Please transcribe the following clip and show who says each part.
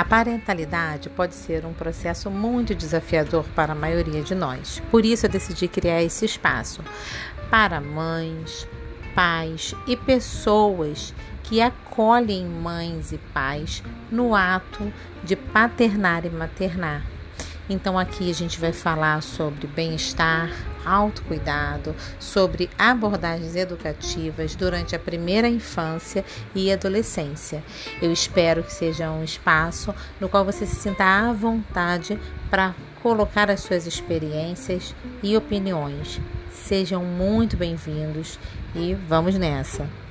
Speaker 1: A parentalidade pode ser um processo muito desafiador para a maioria de nós. Por isso eu decidi criar esse espaço para mães, pais e pessoas que acolhem mães e pais no ato de paternar e maternar. Então aqui a gente vai falar sobre bem-estar, autocuidado, sobre abordagens educativas durante a primeira infância e adolescência. Eu espero que seja um espaço no qual você se sinta à vontade para colocar as suas experiências e opiniões. Sejam muito bem-vindos e vamos nessa!